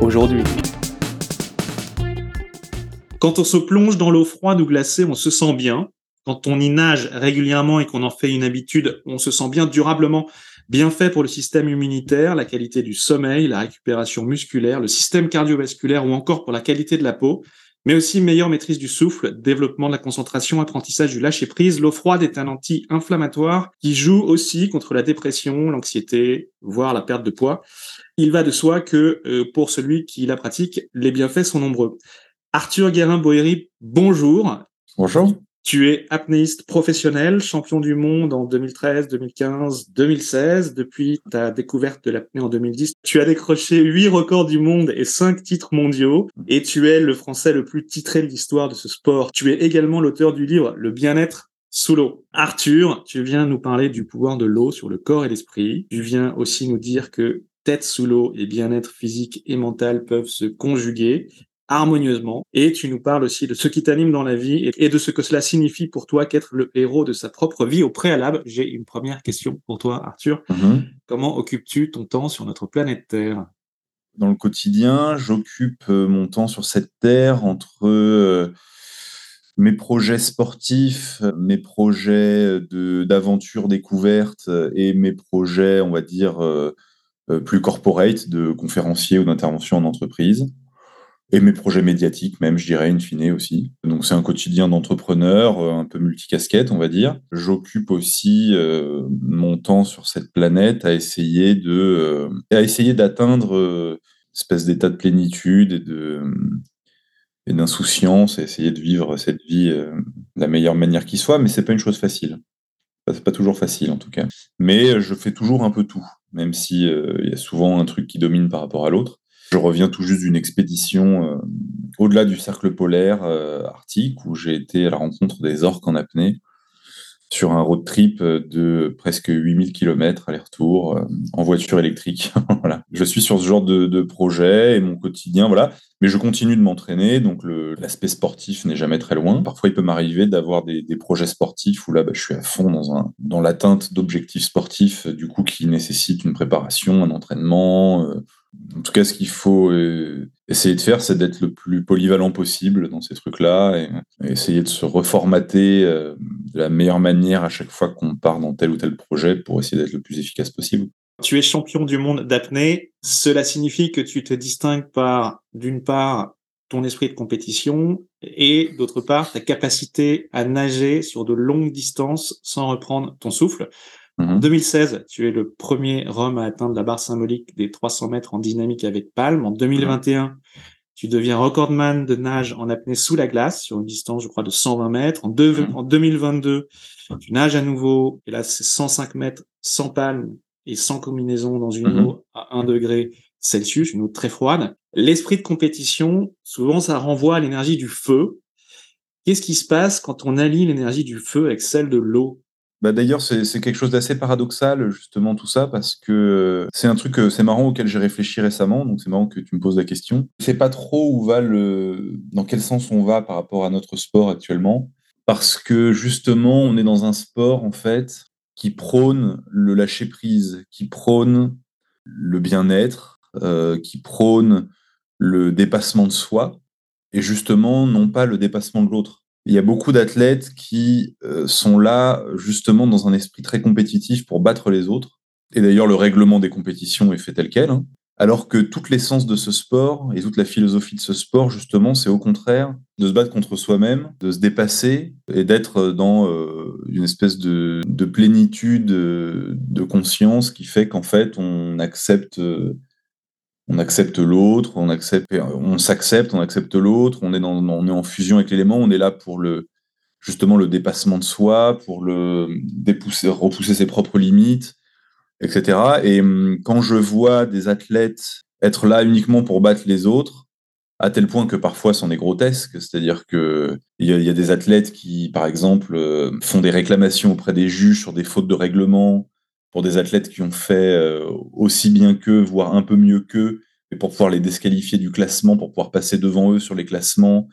aujourd'hui. Quand on se plonge dans l'eau froide ou glacée, on se sent bien. Quand on y nage régulièrement et qu'on en fait une habitude, on se sent bien durablement bien fait pour le système immunitaire, la qualité du sommeil, la récupération musculaire, le système cardiovasculaire ou encore pour la qualité de la peau, mais aussi meilleure maîtrise du souffle, développement de la concentration, apprentissage du lâcher prise. L'eau froide est un anti-inflammatoire qui joue aussi contre la dépression, l'anxiété, voire la perte de poids il va de soi que euh, pour celui qui la pratique, les bienfaits sont nombreux. Arthur Guérin-Boéry, bonjour. Bonjour. Tu es apnéiste professionnel, champion du monde en 2013, 2015, 2016. Depuis ta découverte de l'apnée en 2010, tu as décroché huit records du monde et cinq titres mondiaux. Et tu es le français le plus titré de l'histoire de ce sport. Tu es également l'auteur du livre Le bien-être sous l'eau. Arthur, tu viens nous parler du pouvoir de l'eau sur le corps et l'esprit. Tu viens aussi nous dire que tête sous l'eau et bien-être physique et mental peuvent se conjuguer harmonieusement. Et tu nous parles aussi de ce qui t'anime dans la vie et de ce que cela signifie pour toi qu'être le héros de sa propre vie. Au préalable, j'ai une première question pour toi, Arthur. Mhm. Comment occupes-tu ton temps sur notre planète Terre? Dans le quotidien, j'occupe euh, mon temps sur cette Terre entre euh, mes projets sportifs, mes projets d'aventure découverte et mes projets, on va dire, euh, euh, plus corporate, de conférencier ou d'intervention en entreprise. Et mes projets médiatiques, même, je dirais, in fine aussi. Donc, c'est un quotidien d'entrepreneur, euh, un peu multicasquette, on va dire. J'occupe aussi euh, mon temps sur cette planète à essayer de, à essayer d'atteindre une espèce d'état de plénitude et de, et d'insouciance, et essayer de vivre cette vie de la meilleure manière qui soit, mais c'est pas une chose facile. C'est pas toujours facile, en tout cas. Mais je fais toujours un peu tout même si euh, il y a souvent un truc qui domine par rapport à l'autre. Je reviens tout juste d'une expédition euh, au-delà du cercle polaire euh, arctique où j'ai été à la rencontre des orques en apnée sur un road trip de presque 8000 km aller-retour en voiture électrique. voilà. Je suis sur ce genre de, projet et mon quotidien, voilà. Mais je continue de m'entraîner, donc l'aspect sportif n'est jamais très loin. Parfois, il peut m'arriver d'avoir des, projets sportifs où là, bah, je suis à fond dans, dans l'atteinte d'objectifs sportifs, du coup, qui nécessitent une préparation, un entraînement, en tout cas, ce qu'il faut euh, essayer de faire, c'est d'être le plus polyvalent possible dans ces trucs-là et, essayer de se reformater euh, de la meilleure manière à chaque fois qu'on part dans tel ou tel projet pour essayer d'être le plus efficace possible. Tu es champion du monde d'apnée. Cela signifie que tu te distingues par, d'une part, ton esprit de compétition et d'autre part, ta capacité à nager sur de longues distances sans reprendre ton souffle. En 2016, mhm. tu es le premier homme à atteindre la barre symbolique des 300 mètres en dynamique avec palme. En 2021, tu deviens recordman de nage en apnée sous la glace sur une distance, je crois, de 120 mètres. En, en 2022, tu nages à nouveau, et là, c'est 105 mètres sans palme et sans combinaison dans une mhm. eau à 1 degré Celsius, une eau très froide. L'esprit de compétition, souvent, ça renvoie à l'énergie du feu. Qu'est-ce qui se passe quand on allie l'énergie du feu avec celle de l'eau? Bah d'ailleurs, c'est quelque chose d'assez paradoxal, justement, tout ça, parce que c'est un truc, c'est marrant, auquel j'ai réfléchi récemment, donc c'est marrant que tu me poses la question. Je sais pas trop où va le, dans quel sens on va par rapport à notre sport actuellement, parce que justement, on est dans un sport, en fait, qui prône le lâcher-prise, qui prône le bien-être, euh, qui prône le dépassement de soi, et justement, non pas le dépassement de l'autre il y a beaucoup d'athlètes qui euh, sont là justement dans un esprit très compétitif pour battre les autres. Et d'ailleurs, le règlement des compétitions est fait tel quel. Hein. Alors que toute l'essence de ce sport et toute la philosophie de ce sport, justement, c'est au contraire de se battre contre soi-même, de se dépasser et d'être dans euh, une espèce de, plénitude de conscience qui fait qu'en fait, on accepte euh, on accepte l'autre, on accepte, on s'accepte, on accepte l'autre, on est dans, en fusion avec l'élément, on est là pour le, justement le dépassement de soi, pour le dépousser, repousser ses propres limites, etc. Et hum, quand je vois des athlètes être là uniquement pour battre les autres, à tel point que parfois c'en est grotesque, c'est-à-dire que il y, a des athlètes qui, par exemple, euh, font des réclamations auprès des juges sur des fautes de règlement, pour des athlètes qui ont fait euh, aussi bien qu'eux, voire un peu mieux qu'eux, et pour pouvoir les disqualifier du classement, pour pouvoir passer devant eux sur les classements,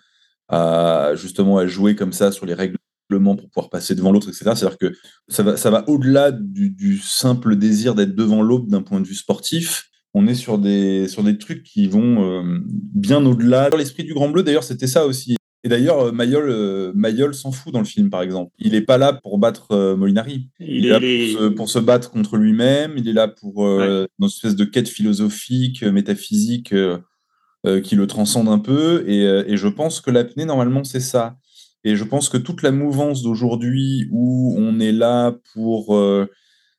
justement à jouer comme ça sur les règlements pour pouvoir passer devant l'autre, etc. C'est-à-dire que ça va, ça va au-delà du, simple désir d'être devant l'autre d'un point de vue sportif on est sur des, sur des trucs qui vont euh, bien au-delà. L'esprit du Grand Bleu, d'ailleurs, c'était ça aussi. Et d'ailleurs, euh, Mayol, euh, Mayol s'en fout dans le film, par exemple. Il n'est pas là pour battre Molinari. Il, est là pour se, battre contre lui-même. Il est là pour une espèce de quête philosophique, métaphysique qui le transcende un peu. Et, et je pense que l'apnée, normalement, c'est ça. Et je pense que toute la mouvance d'aujourd'hui où on est là pour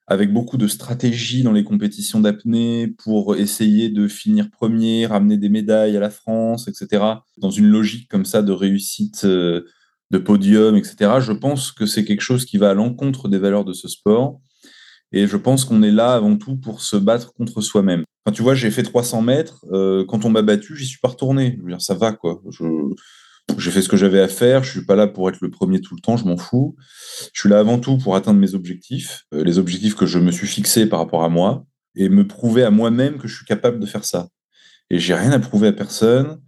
avec beaucoup de stratégie dans les compétitions d'apnée pour essayer de finir premier, ramener des médailles à la France, etc. Dans une logique comme ça de réussite euh, de podium, etc. Je pense que c'est quelque chose qui va à l'encontre des valeurs de ce sport. Et je pense qu'on est là avant tout pour se battre contre soi-même. Enfin, tu vois, j'ai fait 300 mètres. Euh, quand on m'a battu, j'y suis pas retourné. Je veux dire, ça va, quoi. Je, j'ai fait ce que j'avais à faire. Je suis pas là pour être le premier tout le temps. Je m'en fous. Je suis là avant tout pour atteindre mes objectifs, euh, les objectifs que je me suis fixés par rapport à moi, et me prouver à moi-même que je suis capable de faire ça. Et j'ai rien à prouver à personne.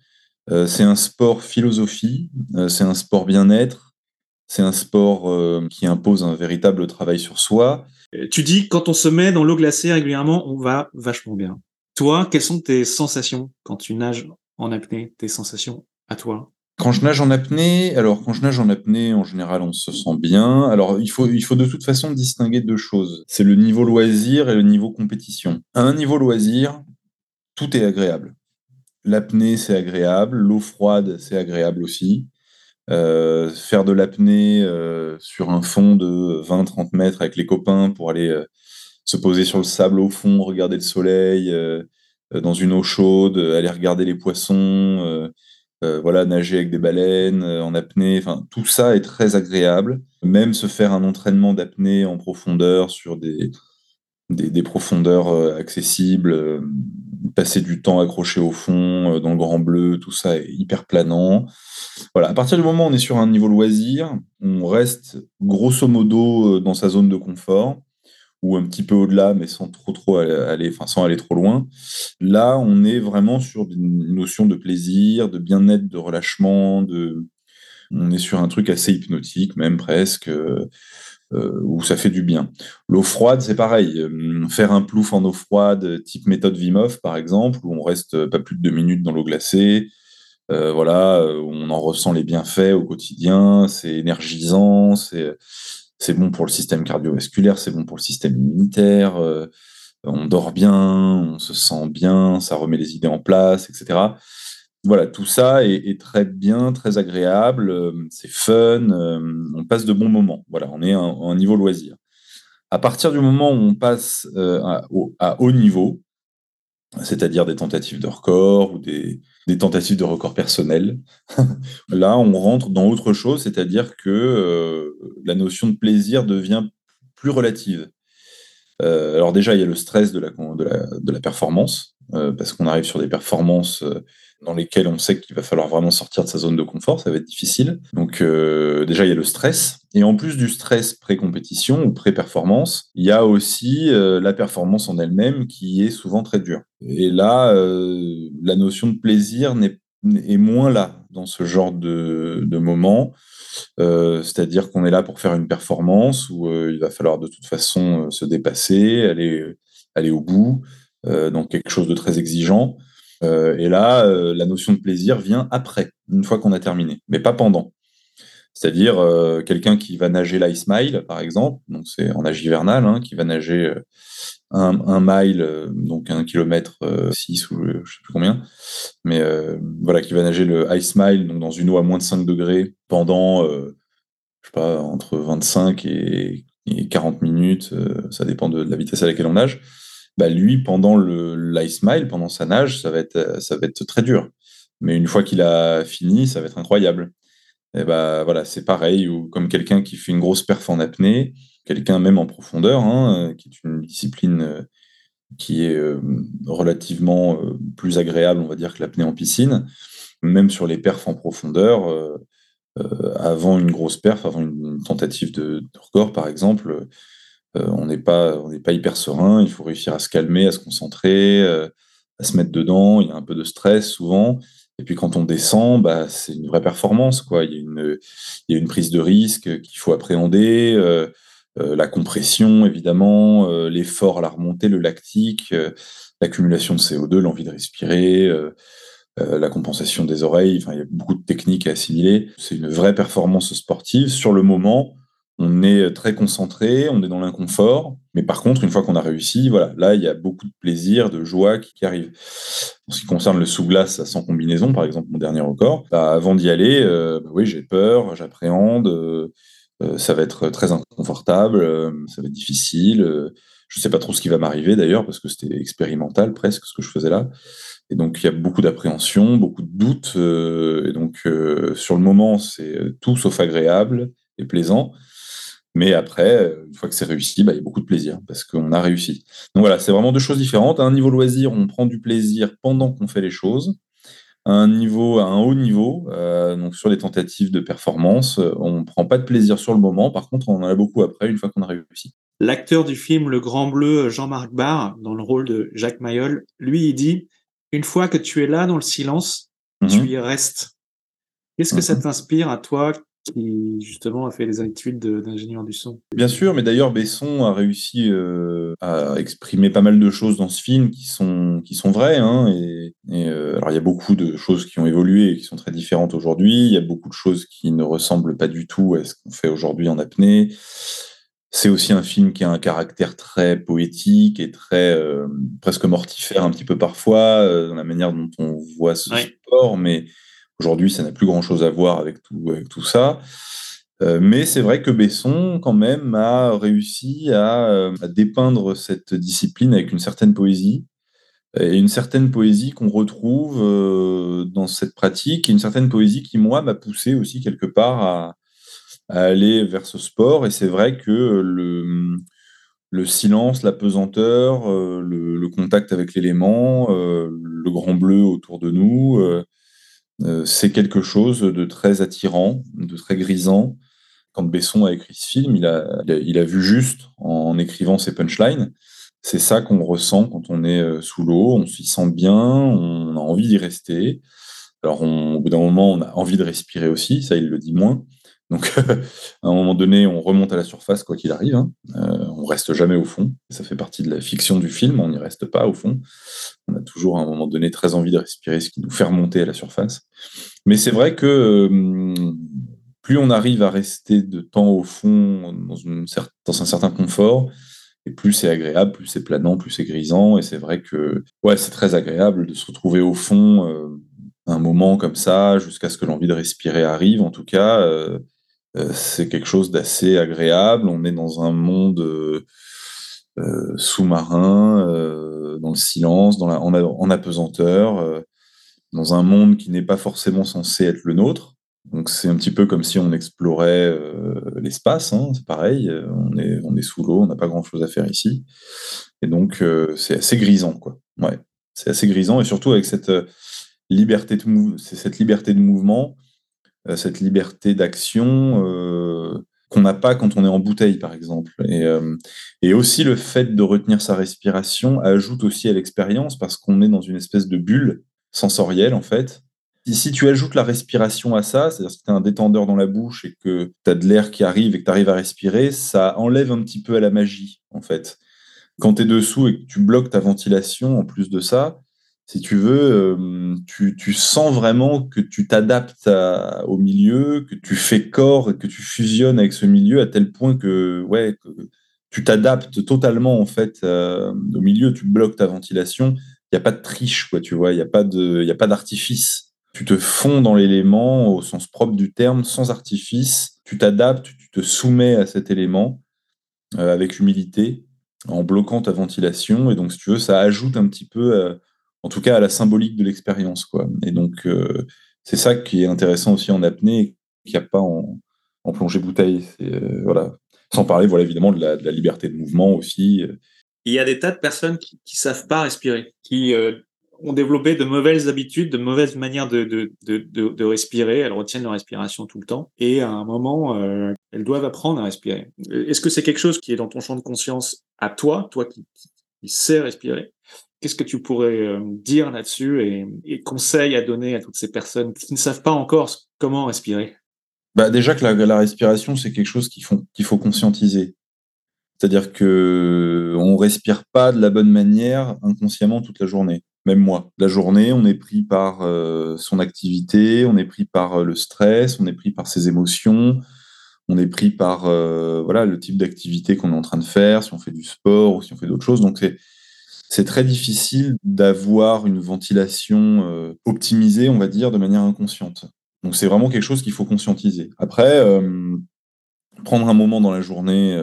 Euh, c'est un sport philosophie. Euh, c'est un sport bien-être. C'est un sport qui impose un véritable travail sur soi. Tu dis quand on se met dans l'eau glacée régulièrement, on va vachement bien. Toi, quelles sont tes sensations quand tu nages en apnée Tes sensations à toi? Quand je nage en apnée, alors quand je nage en apnée, en général, on se sent bien. Alors il faut, il faut de toute façon distinguer deux choses. C'est le niveau loisir et le niveau compétition. À un niveau loisir, tout est agréable. L'apnée, c'est agréable. L'eau froide, c'est agréable aussi. Euh, faire de l'apnée euh, sur un fond de 20-30 mètres avec les copains pour aller euh, se poser sur le sable au fond, regarder le soleil, dans une eau chaude, aller regarder les poissons euh, voilà, nager avec des baleines, euh, en apnée, enfin, tout ça est très agréable. Même se faire un entraînement d'apnée en profondeur sur des, des, profondeurs euh, accessibles, passer du temps accroché au fond, dans le grand bleu, tout ça est hyper planant. Voilà, à partir du moment où on est sur un niveau loisir, on reste grosso modo dans sa zone de confort ou un petit peu au-delà, mais sans trop trop aller, enfin sans aller trop loin. Là, on est vraiment sur une notion de plaisir, de bien-être, de relâchement, de, on est sur un truc assez hypnotique, même presque, euh, où ça fait du bien. L'eau froide, c'est pareil. Euh, faire un plouf en eau froide, type méthode Wim Hof, par exemple, où on reste pas plus de deux minutes dans l'eau glacée. Euh, voilà, on en ressent les bienfaits au quotidien, c'est énergisant, c'est c'est bon pour le système cardiovasculaire, c'est bon pour le système immunitaire, euh, on dort bien, on se sent bien, ça remet les idées en place, etc. Voilà, tout ça est, très bien, très agréable, euh, c'est fun, euh, on passe de bons moments. Voilà, on est à un, niveau loisir. À partir du moment où on passe à, haut niveau, c'est-à-dire des tentatives de record ou des, tentatives de record personnel. Là, on rentre dans autre chose, c'est-à-dire que euh, la notion de plaisir devient plus relative. Euh, alors déjà, il y a le stress de la, de la, performance, euh, parce qu'on arrive sur des performances dans lesquelles on sait qu'il va falloir vraiment sortir de sa zone de confort, ça va être difficile. Donc déjà, il y a le stress. Et en plus du stress pré-compétition ou pré-performance, il y a aussi la performance en elle-même qui est souvent très dure. Et là, la notion de plaisir est moins là dans ce genre de, moment. Euh, c'est-à-dire qu'on est là pour faire une performance où euh, il va falloir de toute façon euh, se dépasser, aller, aller au bout, dans quelque chose de très exigeant. Et là, la notion de plaisir vient après, une fois qu'on a terminé, mais pas pendant. C'est-à-dire quelqu'un qui va nager l'ice mile, par exemple, donc c'est en nage hivernal, hein, qui va nager un, mile, donc un kilomètre 6 ou je sais plus combien, mais voilà, qui va nager le ice mile, donc dans une eau à moins de 5 degrés pendant, euh, je sais pas, entre 25 et, 40 minutes, euh, ça dépend de, la vitesse à laquelle on nage. Bah lui, pendant l'ice mile, pendant sa nage, ça va être, ça va être très dur. Mais une fois qu'il a fini, ça va être incroyable. Et bah voilà, c'est pareil, ou comme quelqu'un qui fait une grosse perf en apnée, quelqu'un même en profondeur, hein, qui est une discipline euh, qui est relativement plus agréable, on va dire, que l'apnée en piscine même sur les perfs en profondeur, euh, euh, avant une grosse perf, avant une, tentative de, record, par exemple, on n'est pas, on pas hyper serein. Il faut réussir à se calmer, à se concentrer, à se mettre dedans. Il y a un peu de stress souvent. Et puis quand on descend, bah, c'est une vraie performance. Quoi. Il, y a une, il y a une prise de risque qu'il faut appréhender. la compression, évidemment, l'effort à la remontée, le lactique, l'accumulation de CO2, l'envie de respirer, euh, euh, la compensation des oreilles. Il y a beaucoup de techniques à assimiler. C'est une vraie performance sportive. Sur le moment, on est très concentré, on est dans l'inconfort. Mais par contre, une fois qu'on a réussi, voilà, là, il y a beaucoup de plaisir, de joie qui, arrive. En ce qui concerne le sous-glace sans combinaison, par exemple, mon dernier record, bah, avant d'y aller, euh, bah oui, j'ai peur, j'appréhende. ça va être très inconfortable, ça va être difficile. Je ne sais pas trop ce qui va m'arriver d'ailleurs, parce que c'était expérimental presque ce que je faisais là. Et donc, il y a beaucoup d'appréhension, beaucoup de doutes. Euh, et donc, euh, sur le moment, c'est tout sauf agréable et plaisant. Mais après, une fois que c'est réussi, bah, il y a beaucoup de plaisir parce qu'on a réussi. Donc voilà, c'est vraiment deux choses différentes. À un niveau loisir, on prend du plaisir pendant qu'on fait les choses. À un niveau, à un haut niveau, euh, donc sur les tentatives de performance, on ne prend pas de plaisir sur le moment. Par contre, on en a beaucoup après, une fois qu'on a réussi. L'acteur du film Le Grand Bleu, Jean-Marc Barr, dans le rôle de Jacques Mayol, lui, il dit Une fois que tu es là dans le silence, tu mhm. y restes. Qu'est-ce que ça mhm. t'inspire à toi? Qui justement a fait les études d'ingénieur du son. Bien sûr, mais d'ailleurs Besson a réussi euh, à exprimer pas mal de choses dans ce film qui sont qui sont vraies. Hein, et, euh, alors il y a beaucoup de choses qui ont évolué et qui sont très différentes aujourd'hui. Il y a beaucoup de choses qui ne ressemblent pas du tout à ce qu'on fait aujourd'hui en apnée. C'est aussi un film qui a un caractère très poétique et très euh, presque mortifère un petit peu parfois euh, dans la manière dont on voit ce sport, mais aujourd'hui ça n'a plus grand chose à voir avec tout, ça. Euh, mais c'est vrai que Besson, quand même, a réussi à, dépeindre cette discipline avec une certaine poésie, et une certaine poésie qu'on retrouve dans cette pratique, et une certaine poésie qui, moi, m'a poussé aussi quelque part à, aller vers ce sport. Et c'est vrai que le, le silence, la pesanteur, euh, le, contact avec l'élément, euh, le grand bleu autour de nous, euh, c'est quelque chose de très attirant, de très grisant. Quand Besson a écrit ce film, il a, vu juste en écrivant ses punchlines. C'est ça qu'on ressent quand on est sous l'eau, on s'y sent bien, on a envie d'y rester. Alors, au bout d'un moment, on a envie de respirer aussi, ça, il le dit moins. Donc, à un moment donné, on remonte à la surface, quoi qu'il arrive. Hein. Euh, reste jamais au fond. Ça fait partie de la fiction du film. On n'y reste pas au fond. On a toujours, à un moment donné, très envie de respirer, ce qui nous fait remonter à la surface. Mais c'est vrai que euh, plus on arrive à rester de temps au fond, dans, un certain confort, et plus c'est agréable, plus c'est planant, plus c'est grisant. Et c'est vrai que ouais, c'est très agréable de se retrouver au fond. Euh, un moment comme ça, jusqu'à ce que l'envie de respirer arrive, en tout cas, euh, c'est quelque chose d'assez agréable. On est dans un monde euh, euh, sous-marin, dans le silence, dans la, en, apesanteur, dans un monde qui n'est pas forcément censé être le nôtre. Donc c'est un petit peu comme si on explorait l'espace, hein, c'est pareil, on est, on est sous l'eau, on n'a pas grand-chose à faire ici. Et donc c'est assez grisant, quoi. Ouais, c'est assez grisant, et surtout avec cette liberté de cette liberté de mouvement euh, cette liberté d'action euh, qu'on n'a pas quand on est en bouteille, par exemple. Et, euh, et, aussi le fait de retenir sa respiration ajoute aussi à l'expérience parce qu'on est dans une espèce de bulle sensorielle, en fait. Si tu ajoutes la respiration à ça, c'est-à-dire si tu as un détendeur dans la bouche et que tu as de l'air qui arrive et que tu arrives à respirer, ça enlève un petit peu à la magie, en fait. Quand tu es dessous et que tu bloques ta ventilation, en plus de ça, si tu veux, euh, tu, sens vraiment que tu t'adaptes au milieu, que tu fais corps que tu fusionnes avec ce milieu à tel point que, ouais, tu t'adaptes totalement en fait euh, au milieu, tu bloques ta ventilation. Il n'y a pas de triche, quoi, tu vois, il n'y a pas d'artifice. Tu te fonds dans l'élément au sens propre du terme, sans artifice. Tu t'adaptes, tu te soumets à cet élément euh, avec humilité, en bloquant ta ventilation. Et donc, si tu veux, ça ajoute un petit peu en tout cas à la symbolique de l'expérience. Quoi. Et donc, euh, c'est ça qui est intéressant aussi en apnée, qu'il n'y a pas en, plongée bouteille. Euh, voilà. Sans parler, voilà, évidemment, de la, liberté de mouvement aussi. Il y a des tas de personnes qui ne savent pas respirer, qui, euh, ont développé de mauvaises habitudes, de mauvaises manières de, respirer. Elles retiennent leur respiration tout le temps. Et à un moment, euh, elles doivent apprendre à respirer. Est-ce que c'est quelque chose qui est dans ton champ de conscience à toi, toi qui sais respirer? Qu'est-ce que tu pourrais euh, dire là-dessus et, conseils à donner à toutes ces personnes qui ne savent pas encore comment respirer? Bah déjà que la, respiration, c'est quelque chose qu'il faut, qu'il faut conscientiser. C'est-à-dire que on respire pas de la bonne manière inconsciemment toute la journée. Même moi, la journée, on est pris par euh, son activité, on est pris par euh, le stress, on est pris par ses émotions, on est pris par voilà le type d'activité qu'on est en train de faire, si on fait du sport ou si on fait d'autres choses. Donc c'est c'est très difficile d'avoir une ventilation optimisée, on va dire, de manière inconsciente. Donc c'est vraiment quelque chose qu'il faut conscientiser. Après, prendre un moment dans la journée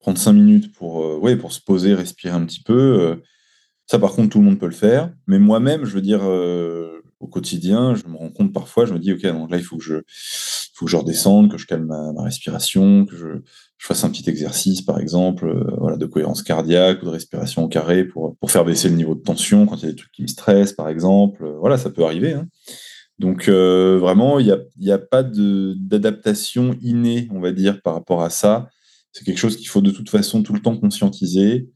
prendre cinq minutes pour, euh, pour se poser, respirer un petit peu. Euh, ça, par contre, tout le monde peut le faire. Mais moi-même, je veux dire, euh, au quotidien, je me rends compte parfois, je me dis, OK, donc là, il faut que je, faut que je redescende, que je calme ma, respiration, que je, je, fasse un petit exercice, par exemple, voilà, de cohérence cardiaque ou de respiration au carré pour, pour faire baisser le niveau de tension quand il y a des trucs qui me stressent, par exemple. Voilà, ça peut arriver. Hein. Donc, vraiment, il n'y a, a pas d'adaptation innée, on va dire, par rapport à ça. C'est quelque chose qu'il faut de toute façon tout le temps conscientiser,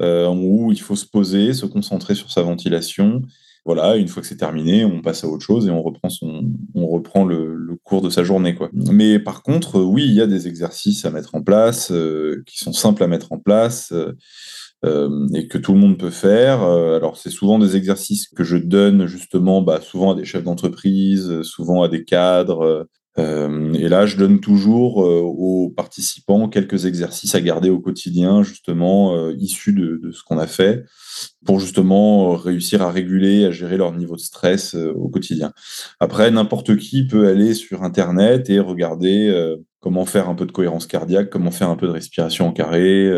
euh, où il faut se poser, se concentrer sur sa ventilation. Voilà, une fois que c'est terminé, on passe à autre chose et on reprend, son, on reprend le, cours de sa journée. Quoi. Mais par contre, oui, il y a des exercices à mettre en place euh, qui sont simples à mettre en place. Euh, et que tout le monde peut faire. alors c'est souvent des exercices que je donne justement, bah, souvent à des chefs d'entreprise, souvent à des cadres, euh, et là, je donne toujours euh, aux participants quelques exercices à garder au quotidien, justement, euh, issus de, de, ce qu'on a fait, pour justement réussir à réguler, à gérer leur niveau de stress au quotidien. Après, n'importe qui peut aller sur Internet et regarder comment faire un peu de cohérence cardiaque, comment faire un peu de respiration en carré,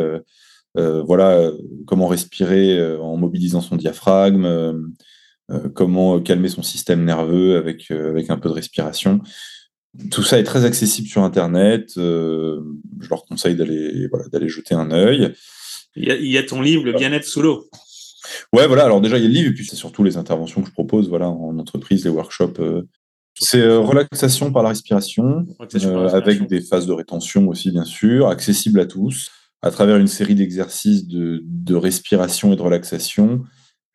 voilà, comment respirer en mobilisant son diaphragme, comment calmer son système nerveux avec, avec un peu de respiration. Tout ça est très accessible sur Internet. Euh, je leur conseille d'aller voilà, d'aller jeter un œil. Il y, a, ton livre, Le bien-être sous l'eau. Ouais, voilà. Alors déjà, il y a le livre, et puis c'est surtout les interventions que je propose voilà, en entreprise, les workshops. Euh. c'est euh, relaxation par la respiration, avec des phases de rétention aussi, bien sûr, accessible à tous, à travers une série d'exercices de, de respiration et de relaxation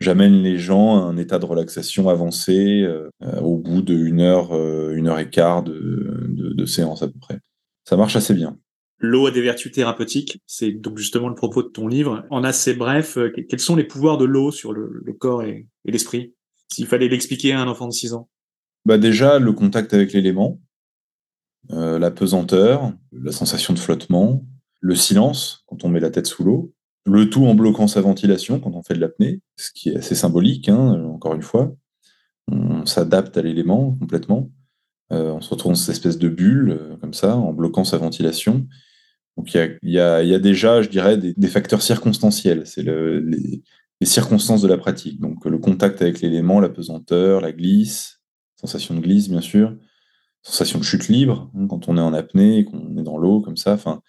j'amène les gens à un état de relaxation avancé euh, au bout d'une heure, euh, une heure et quart de, de, séance à peu près. Ça marche assez bien. L'eau a des vertus thérapeutiques, c'est donc justement le propos de ton livre. En assez bref, euh, quels sont les pouvoirs de l'eau sur le, corps et, l'esprit? S'il fallait l'expliquer à un enfant de 6 ans? Bah déjà, le contact avec l'élément, la pesanteur, la sensation de flottement, le silence quand on met la tête sous l'eau, le tout en bloquant sa ventilation quand on fait de l'apnée, ce qui est assez symbolique, hein, encore une fois. On s'adapte à l'élément complètement. Euh, on se retrouve dans cette espèce de bulle, euh, comme ça, en bloquant sa ventilation. Donc il y a, déjà, je dirais, des, facteurs circonstanciels. C'est les, circonstances de la pratique. Donc le contact avec l'élément, la pesanteur, la glisse, sensation de glisse, bien sûr, sensation de chute libre, hein, quand on est en apnée, qu'on est dans l'eau, comme ça. Enfin,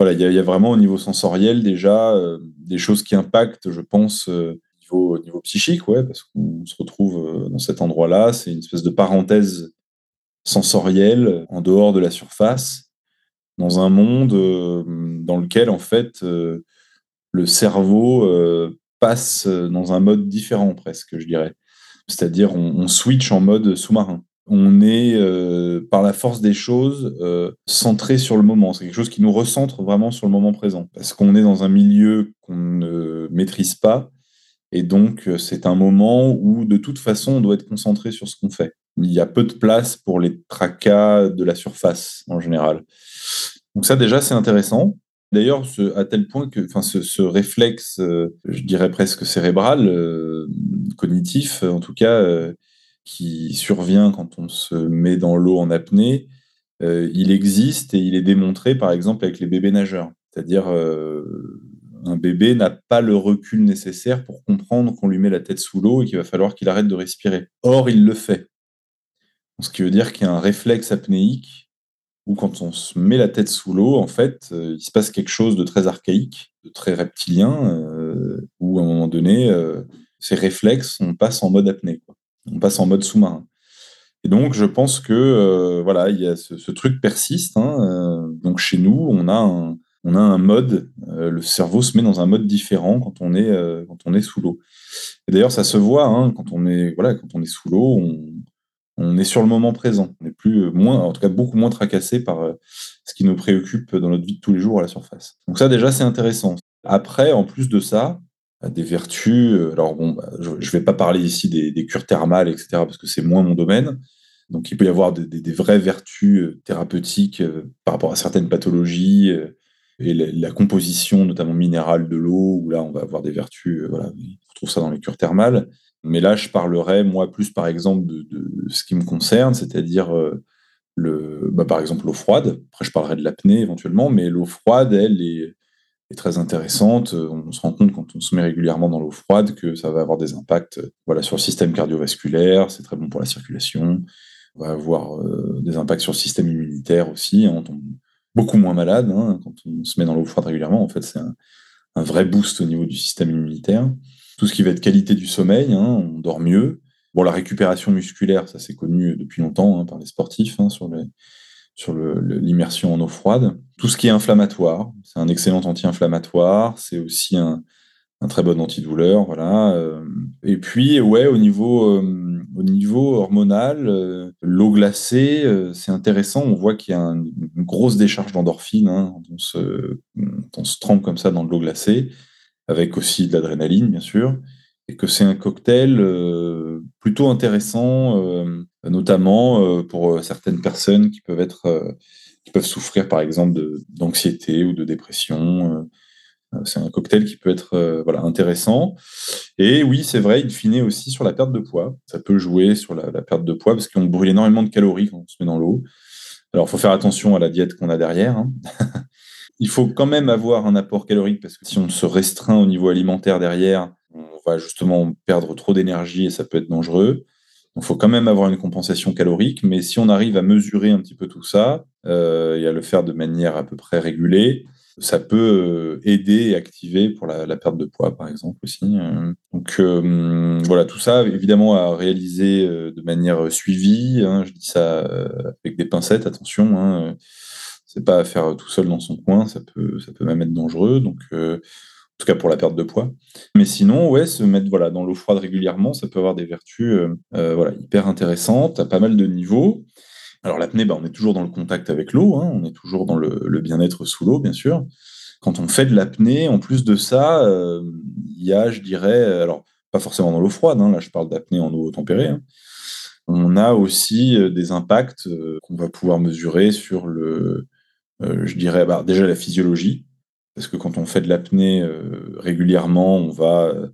il y, a vraiment au niveau sensoriel déjà euh, des choses qui impactent, je pense, euh, au niveau, psychique, ouais, parce qu'on se retrouve euh, dans cet endroit-là, c'est une espèce de parenthèse sensorielle en dehors de la surface, dans un monde dans lequel en fait le cerveau passe dans un mode différent presque, je dirais. C'est-à-dire on switch en mode sous-marin on est, euh, par la force des choses, euh, centré sur le moment. C'est quelque chose qui nous recentre vraiment sur le moment présent. Parce qu'on est dans un milieu qu'on ne maîtrise pas. Et donc, euh, c'est un moment où, de toute façon, on doit être concentré sur ce qu'on fait. Il y a peu de place pour les tracas de la surface, en général. Donc ça, déjà, c'est intéressant. D'ailleurs, à tel point que enfin, ce, réflexe, je dirais presque cérébral, cognitif, en tout cas, qui survient quand on se met dans l'eau en apnée, euh, il existe et il est démontré par exemple avec les bébés nageurs. C'est-à-dire euh, un bébé n'a pas le recul nécessaire pour comprendre qu'on lui met la tête sous l'eau et qu'il va falloir qu'il arrête de respirer. Or, il le fait. Ce qui veut dire qu'il y a un réflexe apnéique où quand on se met la tête sous l'eau, en fait, euh, il se passe quelque chose de très archaïque, de très reptilien, où à un moment donné, ces réflexes, on passe en mode apnée, on passe en mode sous-marin. Et donc, je pense que voilà, il y a ce, truc persiste. Hein, donc, chez nous, on a un, on a un mode, le cerveau se met dans un mode différent quand on est, quand on est sous l'eau. Et d'ailleurs, ça se voit hein, quand on est, voilà, quand on est sous l'eau, on, on est sur le moment présent. On est plus, moins, en tout cas, beaucoup moins tracassé par ce qui nous préoccupe dans notre vie de tous les jours à la surface. Donc ça, déjà, c'est intéressant. Après, en plus de ça, des vertus. Euh, alors bon, bah, je ne vais pas parler ici des, cures thermales, etc., parce que c'est moins mon domaine. Donc il peut y avoir des, vraies vertus euh, thérapeutiques euh, par rapport à certaines pathologies et la, composition, notamment minérale de l'eau, où là on va avoir des vertus. voilà, on retrouve ça dans les cures thermales. Mais là, je parlerai moi plus par exemple de, ce qui me concerne, c'est-à-dire le, bah, par exemple l'eau froide. Après, je parlerai de l'apnée éventuellement, mais l'eau froide, elle est très intéressante. On se rend compte quand on se met régulièrement dans l'eau froide que ça va avoir des impacts voilà, sur le système cardiovasculaire, c'est très bon pour la circulation. On va avoir euh, des impacts sur le système immunitaire aussi. Hein. on tombe beaucoup moins malade hein, quand on se met dans l'eau froide régulièrement. En fait, c'est un, vrai boost au niveau du système immunitaire. Tout ce qui va être qualité du sommeil, hein, on dort mieux. Bon, la récupération musculaire, ça c'est connu depuis longtemps par les sportifs sur sur l'immersion en eau froide. Tout ce qui est inflammatoire, c'est un excellent anti-inflammatoire, c'est aussi un, très bon antidouleur, voilà. Euh. Et puis, ouais, au niveau, euh, au niveau hormonal, euh, l'eau glacée, c'est intéressant. On voit qu'il y a une grosse décharge d'endorphine hein, on, se, on se trempe comme ça dans de l'eau glacée, avec aussi de l'adrénaline, bien sûr et que c'est un cocktail plutôt intéressant notamment euh, pour euh, certaines personnes qui peuvent être euh, qui peuvent souffrir par exemple d'anxiété ou de dépression. c'est un cocktail qui peut être voilà, intéressant. Et oui, c'est vrai, il finit aussi sur la perte de poids. Ça peut jouer sur la, perte de poids parce qu'on brûle énormément de calories quand on se met dans l'eau. Alors, il faut faire attention à la diète qu'on a derrière. Hein. il faut quand même avoir un apport calorique parce que si on se restreint au niveau alimentaire derrière, on va justement perdre trop d'énergie et ça peut être dangereux. Il faut quand même avoir une compensation calorique, mais si on arrive à mesurer un petit peu tout ça euh, et à le faire de manière à peu près régulée, ça peut euh, aider et activer pour la, perte de poids, par exemple, aussi. Euh. Donc voilà, tout ça, évidemment, à réaliser de manière suivie. Hein, je dis ça avec des pincettes, attention. Hein, c'est pas à faire tout seul dans son coin, ça peut, ça peut même être dangereux. Donc en tout cas pour la perte de poids. Mais sinon, ouais, se mettre voilà, dans l'eau froide régulièrement, ça peut avoir des vertus euh, euh, voilà, hyper intéressantes à pas mal de niveaux. Alors l'apnée, bah, on est toujours dans le contact avec l'eau, hein, on est toujours dans le, bien-être sous l'eau, bien sûr. Quand on fait de l'apnée, en plus de ça, euh, il y a, je dirais, alors pas forcément dans l'eau froide, hein, là je parle d'apnée en eau tempérée, hein. on a aussi des impacts qu'on va pouvoir mesurer sur le, je dirais, bah, déjà la physiologie, parce que quand on fait de l'apnée euh, régulièrement, on va euh,